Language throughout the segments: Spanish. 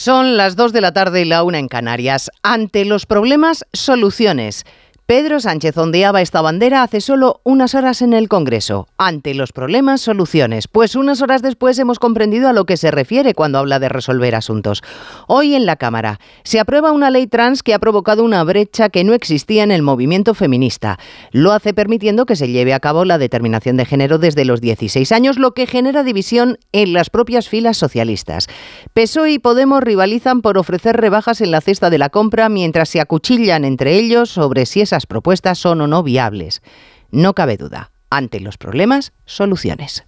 Son las 2 de la tarde y la una en Canarias. Ante los problemas, soluciones. Pedro Sánchez ondeaba esta bandera hace solo unas horas en el Congreso. Ante los problemas, soluciones. Pues unas horas después hemos comprendido a lo que se refiere cuando habla de resolver asuntos. Hoy en la Cámara se aprueba una ley trans que ha provocado una brecha que no existía en el movimiento feminista. Lo hace permitiendo que se lleve a cabo la determinación de género desde los 16 años, lo que genera división en las propias filas socialistas. PSOE y Podemos rivalizan por ofrecer rebajas en la cesta de la compra mientras se acuchillan entre ellos sobre si propuestas son o no viables. No cabe duda, ante los problemas, soluciones.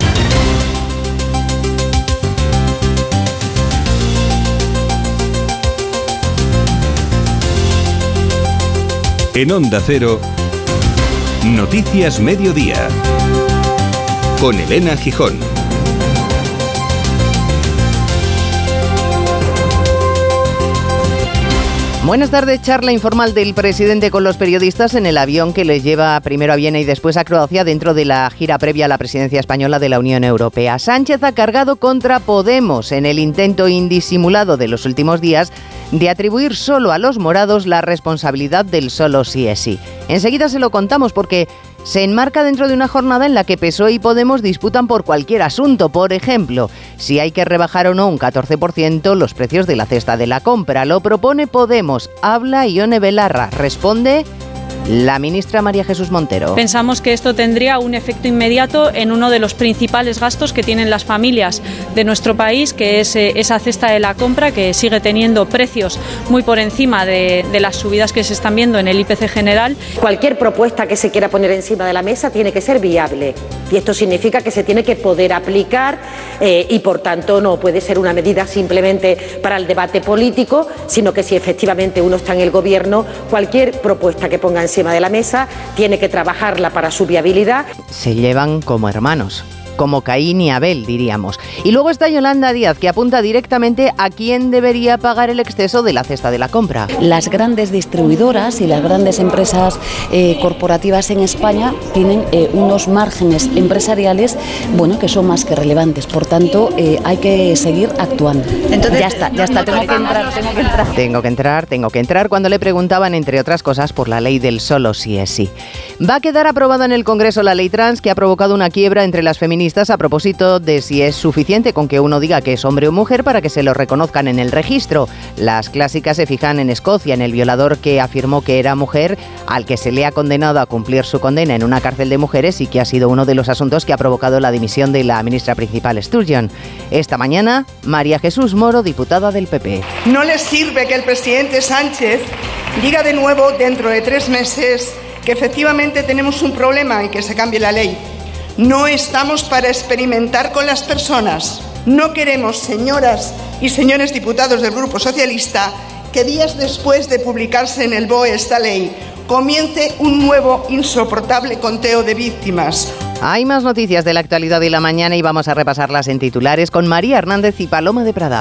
En Onda Cero, Noticias Mediodía, con Elena Gijón. Buenas tardes, charla informal del presidente con los periodistas en el avión que les lleva primero a Viena y después a Croacia dentro de la gira previa a la presidencia española de la Unión Europea. Sánchez ha cargado contra Podemos en el intento indisimulado de los últimos días de atribuir solo a los morados la responsabilidad del solo sí es sí. Enseguida se lo contamos porque se enmarca dentro de una jornada en la que PSOE y Podemos disputan por cualquier asunto. Por ejemplo, si hay que rebajar o no un 14% los precios de la cesta de la compra. Lo propone Podemos. Habla Ione Belarra. Responde la ministra María Jesús Montero. Pensamos que esto tendría un efecto inmediato en uno de los principales gastos que tienen las familias de nuestro país, que es eh, esa cesta de la compra, que sigue teniendo precios muy por encima de, las subidas que se están viendo en el IPC general. Cualquier propuesta que se quiera poner encima de la mesa tiene que ser viable y esto significa que se tiene que poder aplicar eh, y por tanto no puede ser una medida simplemente para el debate político, sino que si efectivamente uno está en el gobierno, cualquier propuesta que ponga encima de la mesa tiene que trabajarla para su viabilidad. Se llevan como hermanos como Caín y Abel, diríamos. Y luego está Yolanda Díaz, que apunta directamente a quién debería pagar el exceso de la cesta de la compra. Las grandes distribuidoras y las grandes empresas eh, corporativas en España tienen eh, unos márgenes empresariales bueno, que son más que relevantes. Por tanto, eh, hay que seguir actuando. ya está, ya está, tengo que entrar, tengo que entrar. Tengo que entrar, tengo que entrar cuando le preguntaban, entre otras cosas, por la ley del solo sí es sí. Va a quedar aprobada en el Congreso la ley trans que ha provocado una quiebra entre las feministas a propósito de si es suficiente con que uno diga que es hombre o mujer para que se lo reconozcan en el registro. Las clásicas se fijan en Escocia, en el violador que afirmó que era mujer, al que se le ha condenado a cumplir su condena en una cárcel de mujeres y que ha sido uno de los asuntos que ha provocado la dimisión de la ministra principal Sturgeon. Esta mañana, María Jesús Moro, diputada del PP. No les sirve que el presidente Sánchez diga de nuevo dentro de tres meses que efectivamente tenemos un problema y que se cambie la ley. No estamos para experimentar con las personas. No queremos, señoras y señores diputados del Grupo Socialista, que días después de publicarse en el BOE esta ley, comience un nuevo insoportable conteo de víctimas. Hay más noticias de la actualidad de la mañana y vamos a repasarlas en titulares con María Hernández y Paloma de Prada.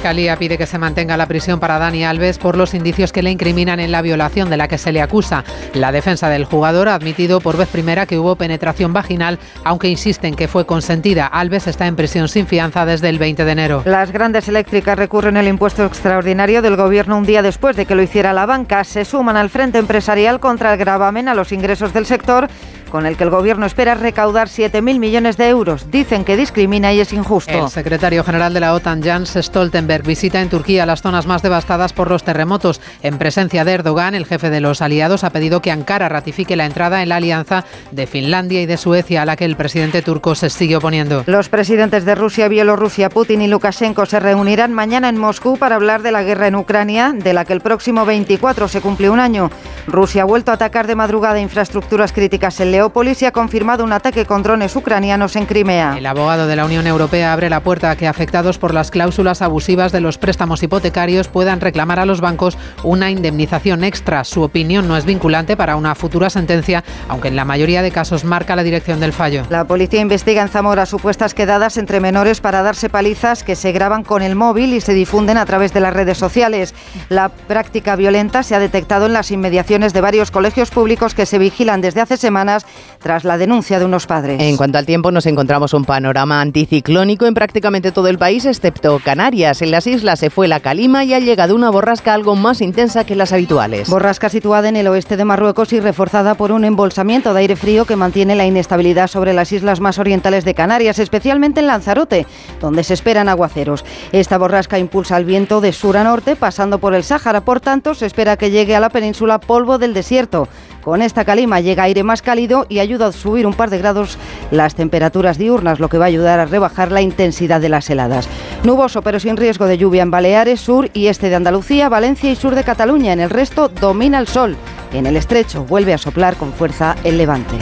Fiscalía pide que se mantenga la prisión para Dani Alves por los indicios que le incriminan en la violación de la que se le acusa. La defensa del jugador ha admitido por vez primera que hubo penetración vaginal, aunque insisten que fue consentida. Alves está en prisión sin fianza desde el 20 de enero. Las grandes eléctricas recurren el impuesto extraordinario del gobierno un día después de que lo hiciera la banca. Se suman al frente empresarial contra el gravamen a los ingresos del sector con el que el gobierno espera recaudar 7.000 millones de euros. Dicen que discrimina y es injusto. El secretario general de la OTAN, Jens Stoltenberg, visita en Turquía las zonas más devastadas por los terremotos. En presencia de Erdogan, el jefe de los aliados ha pedido que Ankara ratifique la entrada en la alianza de Finlandia y de Suecia, a la que el presidente turco se sigue oponiendo. Los presidentes de Rusia, Bielorrusia, Putin y Lukashenko se reunirán mañana en Moscú para hablar de la guerra en Ucrania, de la que el próximo 24 se cumple un año. Rusia ha vuelto a atacar de madrugada infraestructuras críticas en Leópolis y ha confirmado un ataque con drones ucranianos en Crimea. El abogado de la Unión Europea abre la puerta a que afectados por las cláusulas abusivas de los préstamos hipotecarios puedan reclamar a los bancos una indemnización extra. Su opinión no es vinculante para una futura sentencia, aunque en la mayoría de casos marca la dirección del fallo. La policía investiga en Zamora supuestas quedadas entre menores para darse palizas que se graban con el móvil y se difunden a través de las redes sociales. La práctica violenta se ha detectado en las inmediaciones de varios colegios públicos que se vigilan desde hace semanas tras la denuncia de unos padres. En cuanto al tiempo, nos encontramos un panorama anticiclónico en prácticamente todo el país, excepto Canarias. En las islas se fue la calima y ha llegado una borrasca algo más intensa que las habituales. Borrasca situada en el oeste de Marruecos y reforzada por un embolsamiento de aire frío que mantiene la inestabilidad sobre las islas más orientales de Canarias, especialmente en Lanzarote, donde se esperan aguaceros. Esta borrasca impulsa el viento de sur a norte, pasando por el Sáhara. Por tanto, se espera que llegue a la península polvo del desierto. Con esta calima llega aire más cálido y ayuda a subir un par de grados las temperaturas diurnas, lo que va a ayudar a rebajar la intensidad de las heladas. Nuboso pero sin riesgo de lluvia en Baleares, sur y este de Andalucía, Valencia y sur de Cataluña. En el resto domina el sol. En el estrecho vuelve a soplar con fuerza el levante.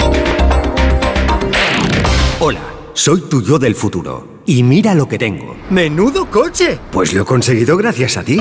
Hola, soy tu yo del futuro. Y mira lo que tengo. ¡Menudo coche! Pues lo he conseguido gracias a ti.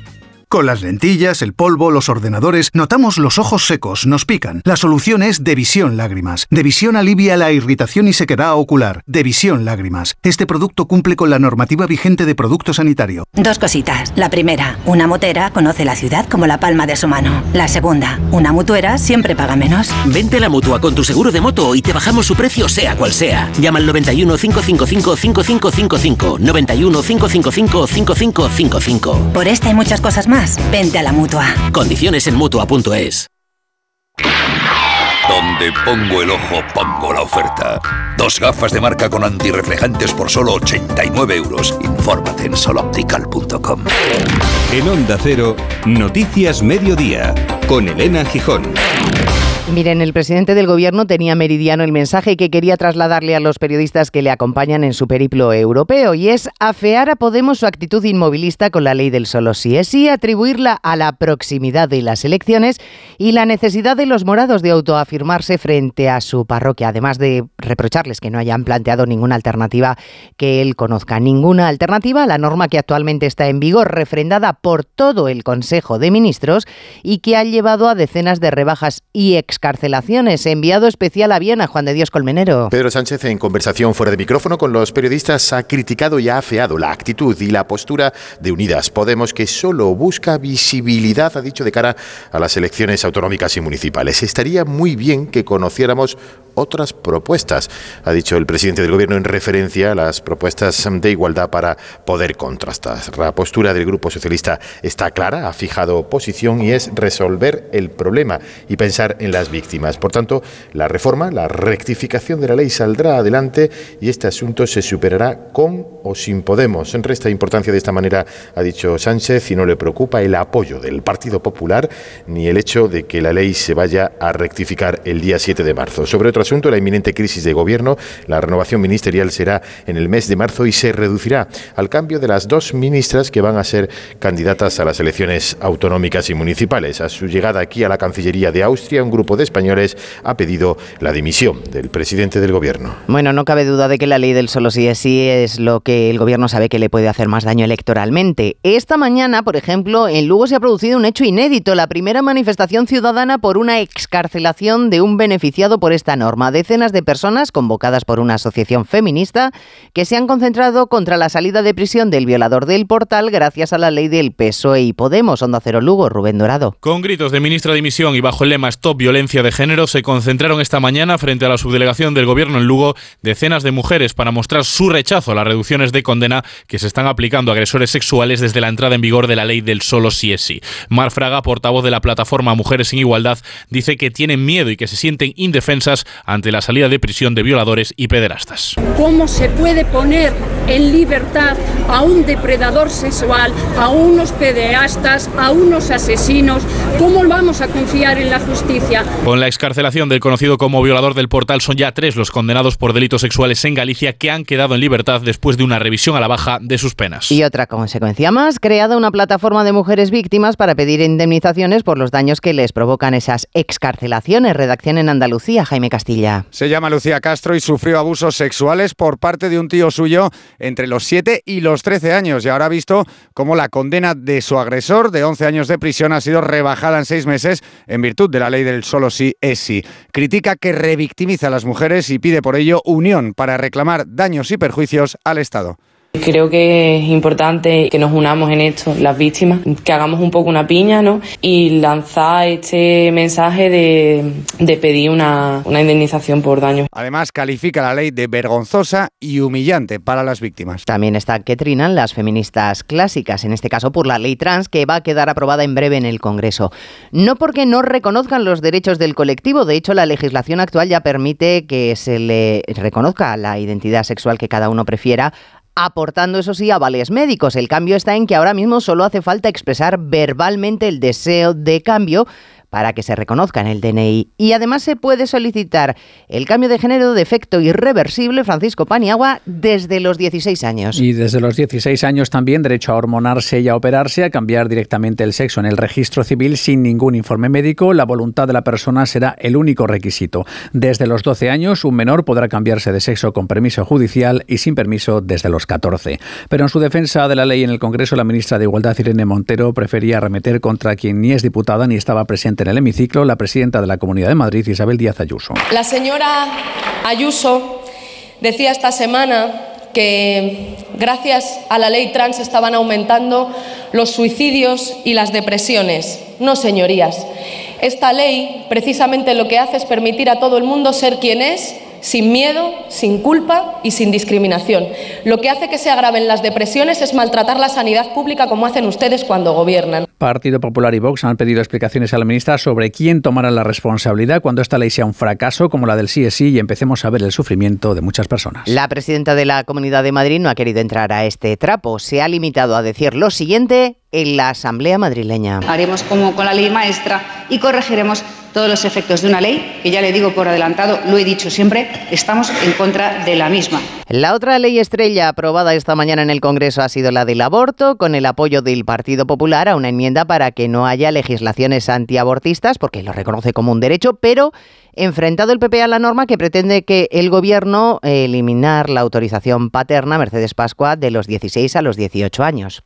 Con las lentillas, el polvo, los ordenadores, notamos los ojos secos, nos pican. La solución es Devisión Lágrimas. Devisión alivia la irritación y sequedad ocular. Devisión Lágrimas. Este producto cumple con la normativa vigente de producto sanitario. Dos cositas. La primera, una motera conoce la ciudad como la palma de su mano. La segunda, una mutuera siempre paga menos. Vente a la mutua con tu seguro de moto y te bajamos su precio sea cual sea. Llama al 91 555 5555. 91 555 5555. Por esta y muchas cosas más vente a la mutua. Condiciones en mutua.es. Donde pongo el ojo, pongo la oferta. Dos gafas de marca con antirreflejantes por solo 89 euros. Infórmate en soloptical.com. En Onda Cero, Noticias Mediodía, con Elena Gijón. Miren, el presidente del gobierno tenía meridiano el mensaje que quería trasladarle a los periodistas que le acompañan en su periplo europeo y es afear a Podemos su actitud inmovilista con la ley del solo sí es sí, atribuirla a la proximidad de las elecciones y la necesidad de los morados de autoafirmarse frente a su parroquia, además de reprocharles que no hayan planteado ninguna alternativa que él conozca. Ninguna alternativa a la norma que actualmente está en vigor, refrendada por todo el Consejo de Ministros y que ha llevado a decenas de rebajas y excarcelaciones. Enviado especial a Viena, Juan de Dios Colmenero. Pedro Sánchez, en conversación fuera de micrófono con los periodistas, ha criticado y ha afeado la actitud y la postura de Unidas Podemos, que solo busca visibilidad, ha dicho, de cara a las elecciones autonómicas y municipales. Estaría muy bien que conociéramos otras propuestas, ha dicho el presidente del Gobierno en referencia a las propuestas de igualdad para poder contrastar. La postura del Grupo Socialista está clara, ha fijado posición y es resolver el problema y pensar en las víctimas. Por tanto, la reforma, la rectificación de la ley saldrá adelante y este asunto se superará con o sin Podemos. En resta importancia de esta manera, ha dicho Sánchez, y no le preocupa el apoyo del Partido Popular ni el hecho de que la ley se vaya a rectificar el día 7 de marzo. Sobre otro asunto, la inminente crisis de gobierno, la renovación ministerial será en el mes de marzo y se reducirá al cambio de las dos ministras que van a ser candidatas a las elecciones autonómicas y municipales. A su llegada aquí a la Cancillería de Austria, un grupo de españoles ha pedido la dimisión del presidente del gobierno. Bueno, no cabe duda de que la ley del solo sí es sí es lo que el gobierno sabe que le puede hacer más daño electoralmente. Esta mañana, por ejemplo, en Lugo se ha producido un hecho inédito, la primera manifestación ciudadana por una excarcelación de un beneficiado por esta norma. Decenas de personas convocadas por una asociación feminista que se han concentrado contra la salida de prisión del violador del portal gracias a la ley del PSOE y Podemos. Onda Cero Lugo, Rubén Dorado. Con gritos de ministra de dimisión y bajo el lema Stop Violencia de Género se concentraron esta mañana frente a la subdelegación del gobierno en Lugo decenas de mujeres para mostrar su rechazo a las reducciones de condena que se están aplicando a agresores sexuales desde la entrada en vigor de la ley del solo sí es sí. Mar Fraga, portavoz de la plataforma Mujeres en Igualdad, dice que tienen miedo y que se sienten indefensas ante la salida de prisión de violadores y pederastas. ¿Cómo se puede poner en libertad a un depredador sexual, a unos pederastas, a unos asesinos? ¿Cómo vamos a confiar en la justicia? Con la excarcelación del conocido como violador del portal son ya tres los condenados por delitos sexuales en Galicia que han quedado en libertad después de una revisión a la baja de sus penas. Y otra consecuencia más, creada una plataforma de mujeres víctimas para pedir indemnizaciones por los daños que les provocan esas excarcelaciones. Redacción en Andalucía, Jaime Castilla. Se llama Lucía Castro y sufrió abusos sexuales por parte de un tío suyo entre los 7 y los 13 años y ahora ha visto cómo la condena de su agresor de 11 años de prisión ha sido rebajada en seis meses en virtud de la ley del solo solo sí es sí. Critica que revictimiza a las mujeres y pide por ello unión para reclamar daños y perjuicios al Estado. Creo que es importante que nos unamos en esto, las víctimas, que hagamos un poco una piña, ¿no? Y lanzar este mensaje de, de pedir una, una indemnización por daños. Además, califica la ley de vergonzosa y humillante para las víctimas. También está que trinan las feministas clásicas, en este caso por la ley trans, que va a quedar aprobada en breve en el Congreso. No porque no reconozcan los derechos del colectivo, de hecho la legislación actual ya permite que se le reconozca la identidad sexual que cada uno prefiera aportando, eso sí, avales médicos. El cambio está en que ahora mismo solo hace falta expresar verbalmente el deseo de cambio para que se reconozca en el DNI. Y además se puede solicitar el cambio de género de efecto irreversible, Francisco Paniagua, desde los 16 años. Y desde los 16 años también derecho a hormonarse y a operarse, a cambiar directamente el sexo en el registro civil sin ningún informe médico. La voluntad de la persona será el único requisito. Desde los 12 años, un menor podrá cambiarse de sexo con permiso judicial y sin permiso desde los 14. Pero en su defensa de la ley en el Congreso, la ministra de Igualdad, Irene Montero, prefería arremeter contra quien ni es diputada ni estaba presente en el hemiciclo la presidenta de la Comunidad de Madrid, Isabel Díaz Ayuso. La señora Ayuso decía esta semana que gracias a la ley trans estaban aumentando los suicidios y las depresiones. No, señorías. Esta ley precisamente lo que hace es permitir a todo el mundo ser quien es sin miedo, sin culpa y sin discriminación. Lo que hace que se agraven las depresiones es maltratar la sanidad pública como hacen ustedes cuando gobiernan. Partido Popular y Vox han pedido explicaciones a la ministra sobre quién tomará la responsabilidad cuando esta ley sea un fracaso como la del sí es sí y empecemos a ver el sufrimiento de muchas personas. La presidenta de la Comunidad de Madrid no ha querido entrar a este trapo. Se ha limitado a decir lo siguiente en la Asamblea madrileña. Haremos como con la ley maestra y corregiremos todos los efectos de una ley que ya le digo por adelantado, lo he dicho siempre, estamos en contra de la misma. La otra ley estrella aprobada esta mañana en el Congreso ha sido la del aborto, con el apoyo del Partido Popular a una enmienda para que no haya legislaciones antiabortistas, porque lo reconoce como un derecho, pero enfrentado el PP a la norma que pretende que el Gobierno eliminar la autorización paterna Mercedes Pascua de los 16 a los 18 años.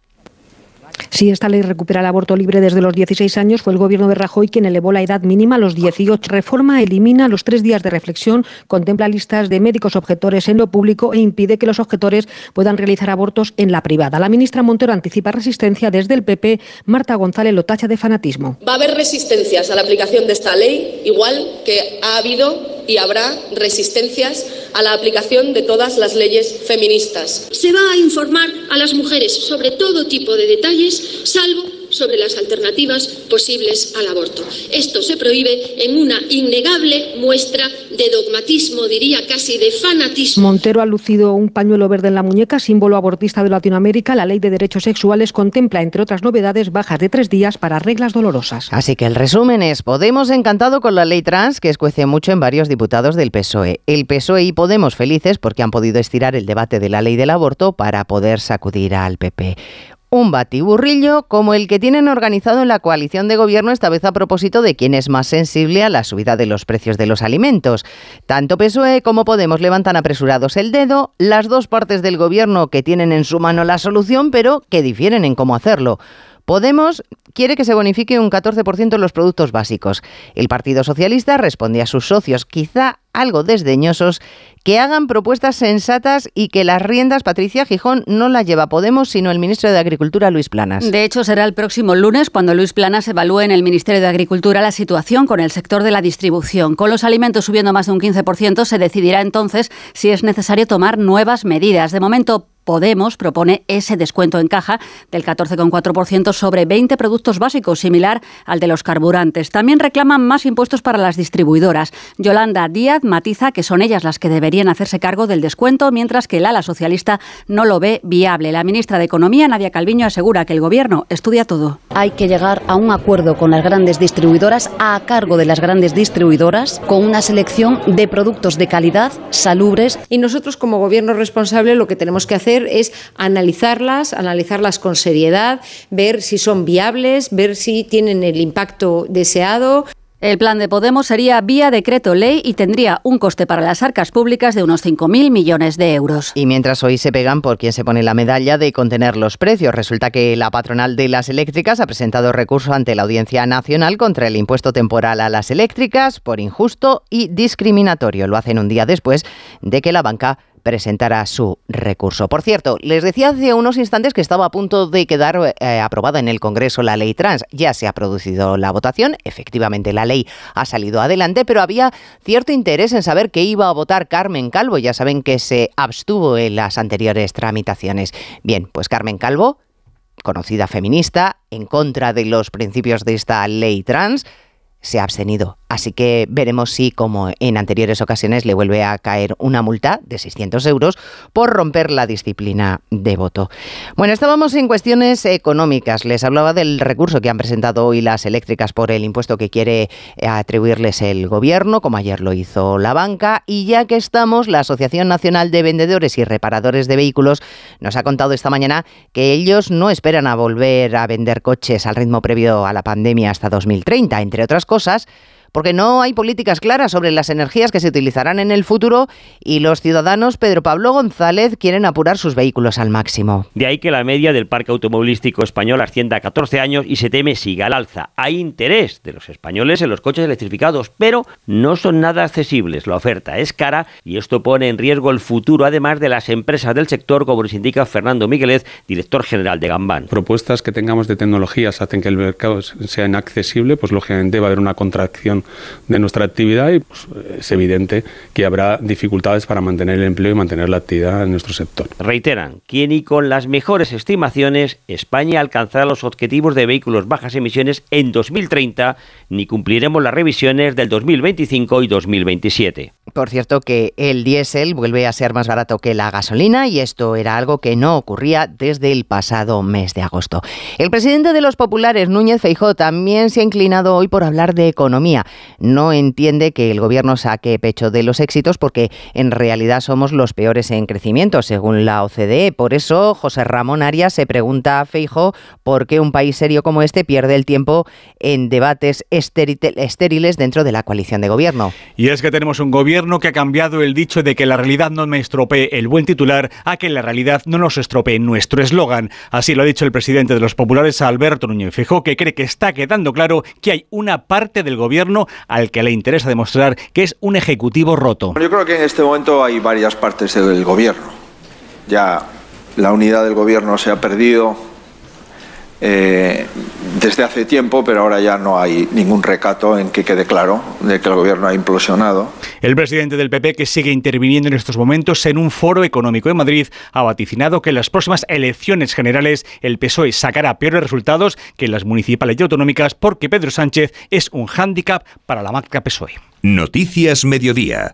Si esta ley recupera el aborto libre desde los 16 años, fue el gobierno de Rajoy quien elevó la edad mínima a los 18. Reforma elimina los tres días de reflexión, contempla listas de médicos objetores en lo público e impide que los objetores puedan realizar abortos en la privada. La ministra Montero anticipa resistencia desde el PP. Marta González lo tacha de fanatismo. Va a haber resistencias a la aplicación de esta ley, igual que ha habido y habrá resistencias a la aplicación de todas las leyes feministas. Se va a informar a las mujeres sobre todo tipo de detalles, salvo sobre las alternativas posibles al aborto. Esto se prohíbe en una innegable muestra de dogmatismo, diría casi de fanatismo. Montero ha lucido un pañuelo verde en la muñeca, símbolo abortista de Latinoamérica. La ley de derechos sexuales contempla, entre otras novedades, bajas de tres días para reglas dolorosas. Así que el resumen es, Podemos encantado con la ley trans, que escuece mucho en varios diputados del PSOE. El PSOE y Podemos felices porque han podido estirar el debate de la ley del aborto para poder sacudir al PP un batiburrillo como el que tienen organizado en la coalición de gobierno, esta vez a propósito de quién es más sensible a la subida de los precios de los alimentos. Tanto PSOE como Podemos levantan apresurados el dedo, las dos partes del gobierno que tienen en su mano la solución, pero que difieren en cómo hacerlo. Podemos quiere que se bonifique un 14% los productos básicos. El Partido Socialista responde a sus socios, quizá algo desdeñosos, que hagan propuestas sensatas y que las riendas, Patricia Gijón, no las lleva Podemos, sino el ministro de Agricultura, Luis Planas. De hecho, será el próximo lunes cuando Luis Planas evalúe en el Ministerio de Agricultura la situación con el sector de la distribución. Con los alimentos subiendo más de un 15%, se decidirá entonces si es necesario tomar nuevas medidas. De momento, Podemos propone ese descuento en caja del 14,4% sobre 20 productos básicos, similar al de los carburantes. También reclaman más impuestos para las distribuidoras. Yolanda Díaz matiza que son ellas las que deberían hacerse cargo del descuento, mientras que el ala socialista no lo ve viable. La ministra de Economía, Nadia Calviño, asegura que el Gobierno estudia todo. Hay que llegar a un acuerdo con las grandes distribuidoras, a cargo de las grandes distribuidoras, con una selección de productos de calidad, salubres. Y nosotros, como Gobierno responsable, lo que tenemos que hacer es analizarlas, analizarlas con seriedad, ver si son viables, ver si tienen el impacto deseado. El plan de Podemos sería vía decreto ley y tendría un coste para las arcas públicas de unos 5.000 millones de euros. Y mientras hoy se pegan por quien se pone la medalla de contener los precios, resulta que la patronal de las eléctricas ha presentado recurso ante la Audiencia Nacional contra el impuesto temporal a las eléctricas por injusto y discriminatorio. Lo hacen un día después de que la banca presentará su recurso. Por cierto, les decía hace unos instantes que estaba a punto de quedar eh, aprobada en el Congreso la ley trans. Ya se ha producido la votación, efectivamente la ley ha salido adelante, pero había cierto interés en saber qué iba a votar Carmen Calvo. Ya saben que se abstuvo en las anteriores tramitaciones. Bien, pues Carmen Calvo, conocida feminista, en contra de los principios de esta ley trans, se ha abstenido. Así que veremos si, como en anteriores ocasiones, le vuelve a caer una multa de 600 euros por romper la disciplina de voto. Bueno, estábamos en cuestiones económicas. Les hablaba del recurso que han presentado hoy las eléctricas por el impuesto que quiere atribuirles el gobierno, como ayer lo hizo la banca. Y ya que estamos, la Asociación Nacional de Vendedores y Reparadores de Vehículos nos ha contado esta mañana que ellos no esperan a volver a vender coches al ritmo previo a la pandemia hasta 2030, entre otras cosas cosas, porque no hay políticas claras sobre las energías que se utilizarán en el futuro y los ciudadanos Pedro Pablo González quieren apurar sus vehículos al máximo. De ahí que la media del parque automovilístico español ascienda a 14 años y se teme siga al alza. Hay interés de los españoles en los coches electrificados, pero no son nada accesibles. La oferta es cara y esto pone en riesgo el futuro, además de las empresas del sector, como nos indica Fernando Miguelez, director general de Gambán. Propuestas que tengamos de tecnologías hacen que el mercado sea inaccesible, pues lógicamente va a haber una contracción de nuestra actividad y pues, es evidente que habrá dificultades para mantener el empleo y mantener la actividad en nuestro sector. Reiteran, ¿quién y con las mejores estimaciones, España alcanzará los objetivos de vehículos bajas emisiones en 2030, ni cumpliremos las revisiones del 2025 y 2027. Por cierto que el diésel vuelve a ser más barato que la gasolina y esto era algo que no ocurría desde el pasado mes de agosto. El presidente de los populares, Núñez Feijó, también se ha inclinado hoy por hablar de economía no entiende que el gobierno saque pecho de los éxitos porque en realidad somos los peores en crecimiento, según la OCDE. Por eso, José Ramón Arias se pregunta a Feijo por qué un país serio como este pierde el tiempo en debates estériles dentro de la coalición de gobierno. Y es que tenemos un gobierno que ha cambiado el dicho de que la realidad no me estropee el buen titular a que la realidad no nos estropee nuestro eslogan. Así lo ha dicho el presidente de los populares, Alberto Núñez Feijóo, que cree que está quedando claro que hay una parte del gobierno al que le interesa demostrar que es un ejecutivo roto. Yo creo que en este momento hay varias partes del gobierno. Ya la unidad del gobierno se ha perdido, eh, desde hace tiempo, pero ahora ya no hay ningún recato en que quede claro de que el gobierno ha implosionado. El presidente del PP, que sigue interviniendo en estos momentos en un foro económico en Madrid, ha vaticinado que en las próximas elecciones generales el PSOE sacará peores resultados que en las municipales y autonómicas porque Pedro Sánchez es un hándicap para la marca PSOE. Noticias Mediodía.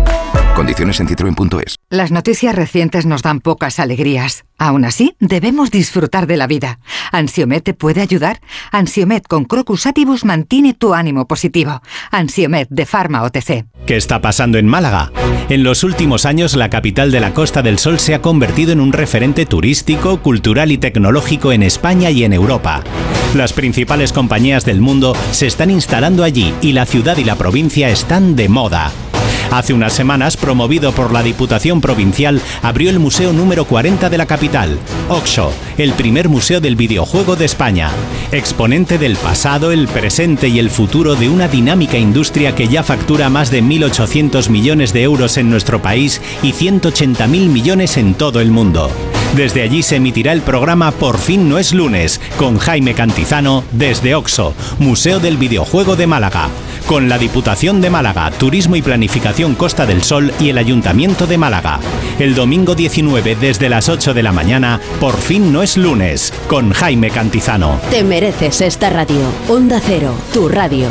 Condiciones en citroen.es. Las noticias recientes nos dan pocas alegrías. Aún así, debemos disfrutar de la vida. ¿Ansiomet te puede ayudar? Ansiomet con Crocus Atibus mantiene tu ánimo positivo. Ansiomet de Pharma OTC. ¿Qué está pasando en Málaga? En los últimos años, la capital de la Costa del Sol se ha convertido en un referente turístico, cultural y tecnológico en España y en Europa. Las principales compañías del mundo se están instalando allí y la ciudad y la provincia están de moda. Hace unas semanas, promovido por la Diputación Provincial, abrió el Museo número 40 de la capital, Oxo, el primer museo del videojuego de España. Exponente del pasado, el presente y el futuro de una dinámica industria que ya factura más de 1.800 millones de euros en nuestro país y 180.000 millones en todo el mundo. Desde allí se emitirá el programa Por fin no es lunes, con Jaime Cantizano desde Oxo, Museo del Videojuego de Málaga, con la Diputación de Málaga, Turismo y Planificación Costa del Sol y el Ayuntamiento de Málaga. El domingo 19 desde las 8 de la mañana, Por fin no es lunes, con Jaime Cantizano. Te mereces esta radio. Onda Cero, tu radio.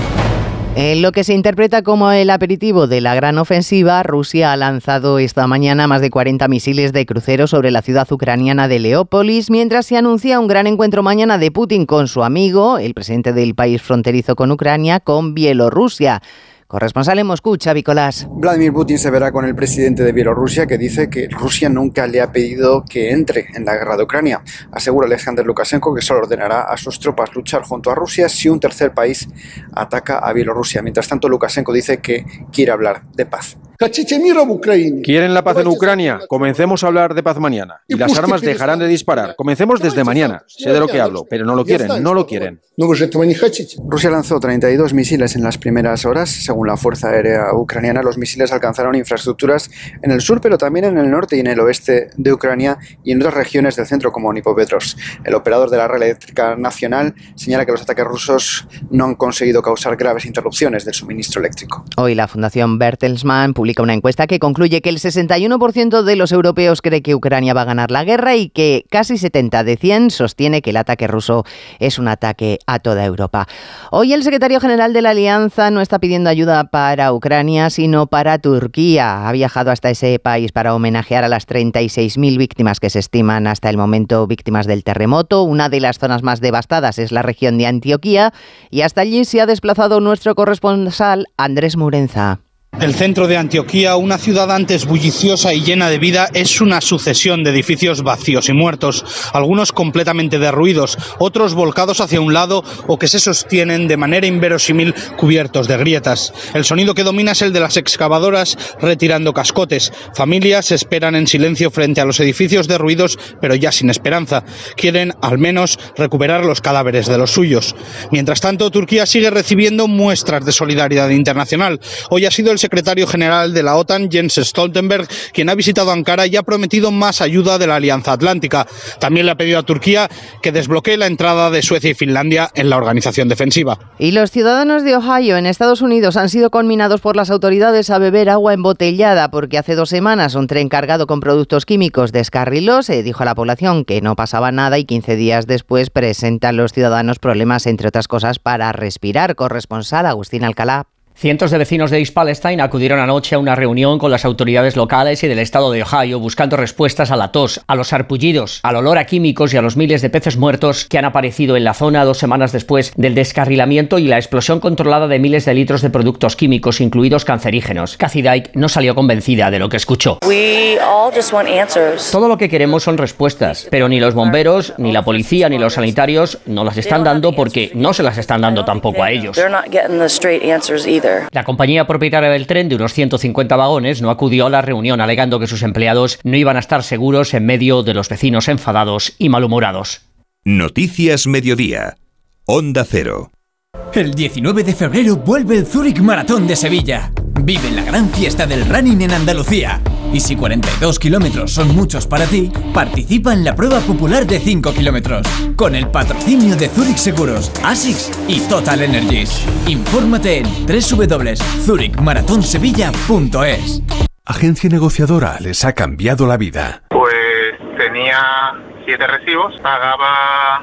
En lo que se interpreta como el aperitivo de la gran ofensiva, Rusia ha lanzado esta mañana más de 40 misiles de crucero sobre la ciudad ucraniana de Leópolis, mientras se anuncia un gran encuentro mañana de Putin con su amigo, el presidente del país fronterizo con Ucrania, con Bielorrusia. Corresponsal en Moscú, Xavi Colás. Vladimir Putin se verá con el presidente de Bielorrusia que dice que Rusia nunca le ha pedido que entre en la guerra de Ucrania. Asegura Alexander Lukashenko que solo ordenará a sus tropas luchar junto a Rusia si un tercer país ataca a Bielorrusia. Mientras tanto, Lukashenko dice que quiere hablar de paz. ¿Quieren la paz en Ucrania? Comencemos a hablar de paz mañana. Y las armas dejarán de disparar. Comencemos desde mañana. Sé de lo que hablo, pero no lo quieren, no lo quieren. Rusia lanzó 32 misiles en las primeras horas. Según la Fuerza Aérea Ucraniana, los misiles alcanzaron infraestructuras en el sur, pero también en el norte y en el oeste de Ucrania y en otras regiones del centro como Nipopetrovsk. El operador de la red eléctrica nacional señala que los ataques rusos no han conseguido causar graves interrupciones del suministro eléctrico. Hoy la Fundación Bertelsmann publica una encuesta que concluye que el 61% de los europeos cree que Ucrania va a ganar la guerra y que casi 70 de 100 sostiene que el ataque ruso es un ataque a toda Europa. Hoy el secretario general de la Alianza no está pidiendo ayuda para Ucrania, sino para Turquía. Ha viajado hasta ese país para homenajear a las 36.000 víctimas que se estiman hasta el momento víctimas del terremoto. Una de las zonas más devastadas es la región de Antioquía y hasta allí se ha desplazado nuestro corresponsal Andrés Murenza. El centro de Antioquía, una ciudad antes bulliciosa y llena de vida, es una sucesión de edificios vacíos y muertos, algunos completamente derruidos, otros volcados hacia un lado o que se sostienen de manera inverosímil cubiertos de grietas. El sonido que domina es el de las excavadoras retirando cascotes. Familias esperan en silencio frente a los edificios derruidos, pero ya sin esperanza. Quieren al menos recuperar los cadáveres de los suyos. Mientras tanto, Turquía sigue recibiendo muestras de solidaridad internacional. Hoy ha sido el secretario general de la OTAN, Jens Stoltenberg, quien ha visitado Ankara y ha prometido más ayuda de la Alianza Atlántica. También le ha pedido a Turquía que desbloquee la entrada de Suecia y Finlandia en la organización defensiva. Y los ciudadanos de Ohio, en Estados Unidos, han sido conminados por las autoridades a beber agua embotellada porque hace dos semanas un tren cargado con productos químicos descarriló, se dijo a la población que no pasaba nada y 15 días después presentan los ciudadanos problemas, entre otras cosas, para respirar. Corresponsal Agustín Alcalá. Cientos de vecinos de East Palestine acudieron anoche a una reunión con las autoridades locales y del estado de Ohio buscando respuestas a la tos, a los arpullidos, al olor a químicos y a los miles de peces muertos que han aparecido en la zona dos semanas después del descarrilamiento y la explosión controlada de miles de litros de productos químicos, incluidos cancerígenos. Cathy Dyke no salió convencida de lo que escuchó. Todo lo que queremos son respuestas, pero ni los bomberos, ni la policía, ni los sanitarios no las están dando porque no se las están dando tampoco a ellos. La compañía propietaria del tren de unos 150 vagones no acudió a la reunión alegando que sus empleados no iban a estar seguros en medio de los vecinos enfadados y malhumorados. Noticias Mediodía. Onda Cero. El 19 de febrero vuelve el Zurich Maratón de Sevilla. Vive la gran fiesta del running en Andalucía. Y si 42 kilómetros son muchos para ti, participa en la prueba popular de 5 kilómetros. Con el patrocinio de Zurich Seguros, ASICS y Total Energies. Infórmate en www.zurichmaratonsevilla.es. Agencia negociadora les ha cambiado la vida. Pues tenía siete recibos, pagaba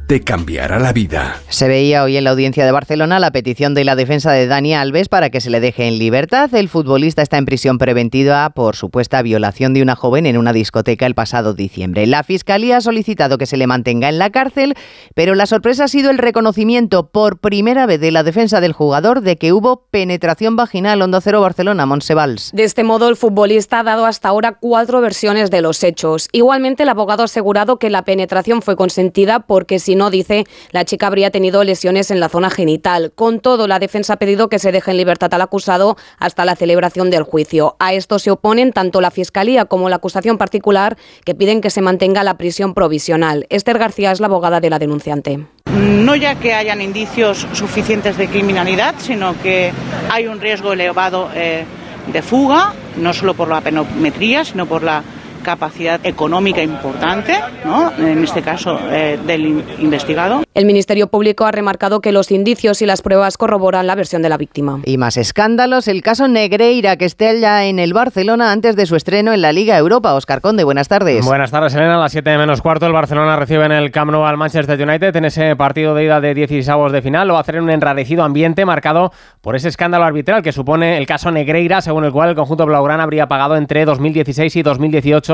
te cambiará la vida. Se veía hoy en la audiencia de Barcelona la petición de la defensa de Dani Alves para que se le deje en libertad. El futbolista está en prisión preventiva por supuesta violación de una joven en una discoteca el pasado diciembre. La Fiscalía ha solicitado que se le mantenga en la cárcel, pero la sorpresa ha sido el reconocimiento por primera vez de la defensa del jugador de que hubo penetración vaginal. Onda Cero Barcelona, Monsevals. De este modo, el futbolista ha dado hasta ahora cuatro versiones de los hechos. Igualmente, el abogado ha asegurado que la penetración fue consentida porque si no no, dice, la chica habría tenido lesiones en la zona genital. Con todo, la defensa ha pedido que se deje en libertad al acusado hasta la celebración del juicio. A esto se oponen tanto la Fiscalía como la acusación particular, que piden que se mantenga la prisión provisional. Esther García es la abogada de la denunciante. No ya que hayan indicios suficientes de criminalidad, sino que hay un riesgo elevado. Eh, de fuga, no solo por la penometría, sino por la capacidad económica importante, ¿no? en este caso eh, del investigado. El Ministerio Público ha remarcado que los indicios y las pruebas corroboran la versión de la víctima. Y más escándalos, el caso Negreira, que esté ya en el Barcelona antes de su estreno en la Liga Europa. Oscar Conde, buenas tardes. Buenas tardes, Elena. A las 7 menos cuarto, el Barcelona recibe en el Camp Nou al Manchester United en ese partido de ida de 16 de final. Lo va a hacer en un enrarecido ambiente marcado por ese escándalo arbitral que supone el caso Negreira, según el cual el conjunto blaugrana habría pagado entre 2016 y 2018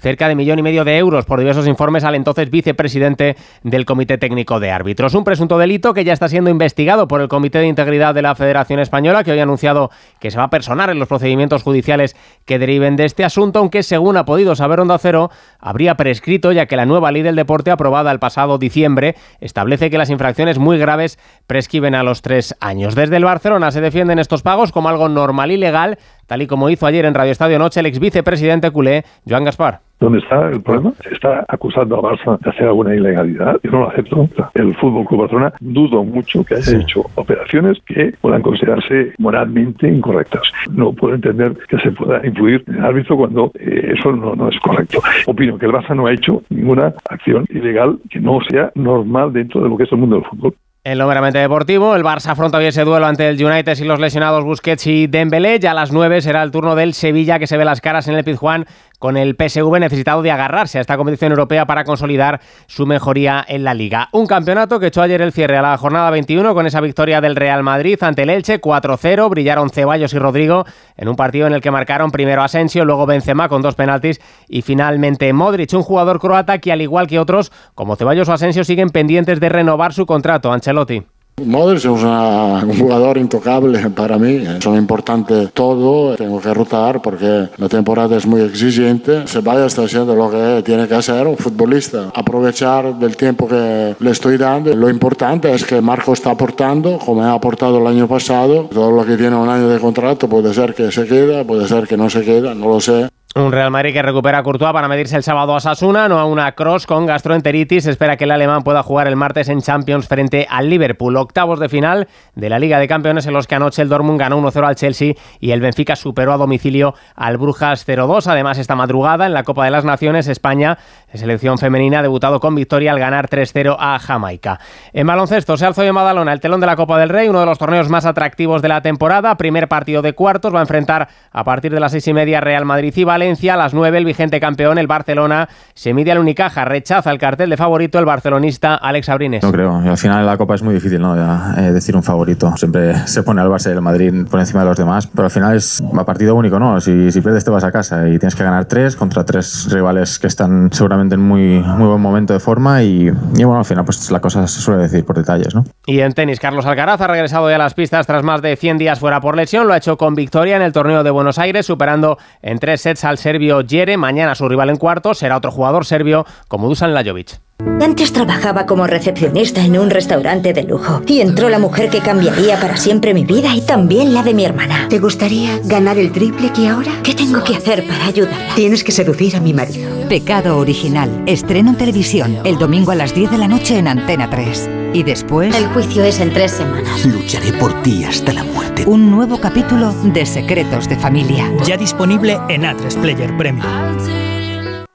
cerca de millón y medio de euros por diversos informes al entonces vicepresidente del Comité Técnico de Árbitros. Un presunto delito que ya está siendo investigado por el Comité de Integridad de la Federación Española, que hoy ha anunciado que se va a personar en los procedimientos judiciales que deriven de este asunto, aunque según ha podido saber Onda Cero, habría prescrito, ya que la nueva ley del deporte aprobada el pasado diciembre establece que las infracciones muy graves prescriben a los tres años. Desde el Barcelona se defienden estos pagos como algo normal y legal, tal y como hizo ayer en Radio Estadio Noche el ex vicepresidente culé, Joan Gaspar. ¿Dónde está el problema? Se está acusando a Barça de hacer alguna ilegalidad. Yo no lo acepto. El Fútbol Club Barcelona dudo mucho que haya hecho operaciones que puedan considerarse moralmente incorrectas. No puedo entender que se pueda influir en el árbitro cuando eh, eso no, no es correcto. Opino que el Barça no ha hecho ninguna acción ilegal que no sea normal dentro de lo que es el mundo del fútbol. En lo meramente deportivo, el Barça afronta hoy ese duelo ante el United y los lesionados Busquets y Dembélé. Ya a las 9 será el turno del Sevilla que se ve las caras en el Pizjuán con el PSV necesitado de agarrarse a esta competición europea para consolidar su mejoría en la liga. Un campeonato que echó ayer el cierre a la jornada 21 con esa victoria del Real Madrid ante el Elche 4-0. Brillaron Ceballos y Rodrigo en un partido en el que marcaron primero Asensio, luego Benzema con dos penaltis y finalmente Modric, un jugador croata que al igual que otros como Ceballos o Asensio siguen pendientes de renovar su contrato. Ancelotti. Modric es un jugador intocable para mí. Es importante todo. Tengo que rotar porque la temporada es muy exigente. vaya está haciendo lo que tiene que hacer un futbolista. Aprovechar del tiempo que le estoy dando. Lo importante es que Marco está aportando, como ha aportado el año pasado. Todo lo que tiene un año de contrato puede ser que se queda, puede ser que no se queda, no lo sé. Un Real Madrid que recupera a Courtois para medirse el sábado a Sasuna, no a una cross con gastroenteritis. espera que el alemán pueda jugar el martes en Champions frente al Liverpool. Octavos de final de la Liga de Campeones en los que anoche el Dortmund ganó 1-0 al Chelsea y el Benfica superó a domicilio al Brujas 0-2. Además, esta madrugada en la Copa de las Naciones, España, selección femenina, ha debutado con victoria al ganar 3-0 a Jamaica. En baloncesto se alzó en Madalona el telón de la Copa del Rey, uno de los torneos más atractivos de la temporada. Primer partido de cuartos va a enfrentar a partir de las seis y media Real Madrid y Valencia a las 9 el vigente campeón, el Barcelona, se mide al Unicaja, rechaza el cartel de favorito el barcelonista Alex Abrines. No creo, al final la Copa es muy difícil ¿no? Eh, decir un favorito. Siempre se pone al Barça y el Madrid por encima de los demás, pero al final es a partido único, ¿no? Si, si pierdes te vas a casa y tienes que ganar tres contra tres rivales que están seguramente en muy, muy buen momento de forma y, bueno, al final pues la cosa se suele decir por detalles, ¿no? Y en tenis, Carlos Alcaraz ha regresado ya a las pistas tras más de 100 días fuera por lesión, lo ha hecho con victoria en el torneo de Buenos Aires, superando en tres sets al serbio Jere. Mañana su rival en cuarto será otro jugador serbio como Dusan Lajovic. Antes trabajaba como recepcionista en un restaurante de lujo y entró la mujer que cambiaría para siempre mi vida y también la de mi hermana. ¿Te gustaría ganar el triple que ahora? ¿Qué tengo que hacer para ayudarla? Tienes que seducir a mi marido. Pecado original. Estreno en televisión el domingo a las 10 de la noche en Antena 3. Y después... El juicio es en tres semanas. Lucharé por ti hasta la muerte. Un nuevo capítulo de Secretos de Familia. Ya disponible en A3 Player Premium.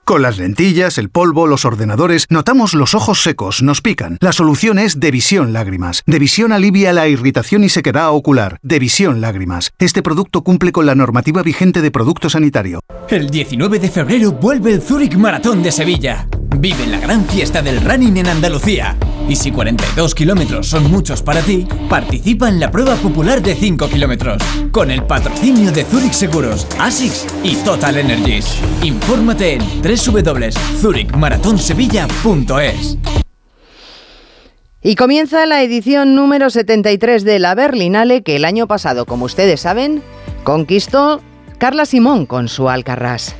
Con las lentillas, el polvo, los ordenadores, notamos los ojos secos, nos pican. La solución es Devisión Lágrimas. Devisión alivia la irritación y sequedad ocular. Devisión Lágrimas. Este producto cumple con la normativa vigente de producto sanitario. El 19 de febrero vuelve el Zurich Maratón de Sevilla. Vive la gran fiesta del running en Andalucía. Y si 42 kilómetros son muchos para ti, participa en la prueba popular de 5 kilómetros. Con el patrocinio de Zurich Seguros, ASICS y Total Energies. Infórmate en www.zurichmaratonsevilla.es. Y comienza la edición número 73 de la Berlinale que el año pasado, como ustedes saben, conquistó Carla Simón con su Alcarrás.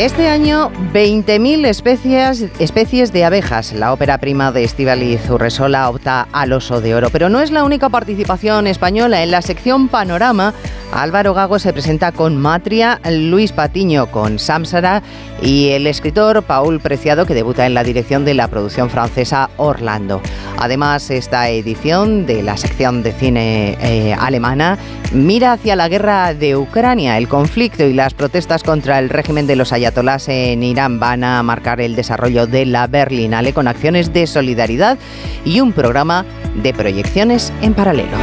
Este año, 20.000 especies, especies de abejas. La ópera prima de Estivaliz Urresola opta al oso de oro. Pero no es la única participación española. En la sección Panorama, Álvaro Gago se presenta con Matria, Luis Patiño con Samsara y el escritor Paul Preciado, que debuta en la dirección de la producción francesa Orlando. Además, esta edición de la sección de cine eh, alemana mira hacia la guerra de Ucrania. El conflicto y las protestas contra el régimen de los ayatolás en Irán van a marcar el desarrollo de la Berlinale con acciones de solidaridad y un programa de proyecciones en paralelo.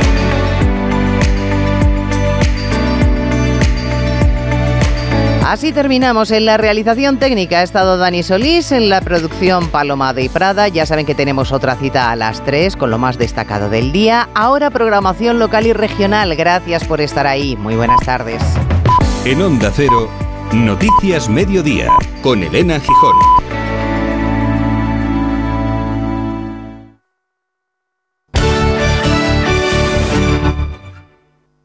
Así terminamos. En la realización técnica ha estado Dani Solís, en la producción Paloma de Prada. Ya saben que tenemos otra cita a las 3 con lo más destacado del día. Ahora programación local y regional. Gracias por estar ahí. Muy buenas tardes. En Onda Cero, Noticias Mediodía, con Elena Gijón.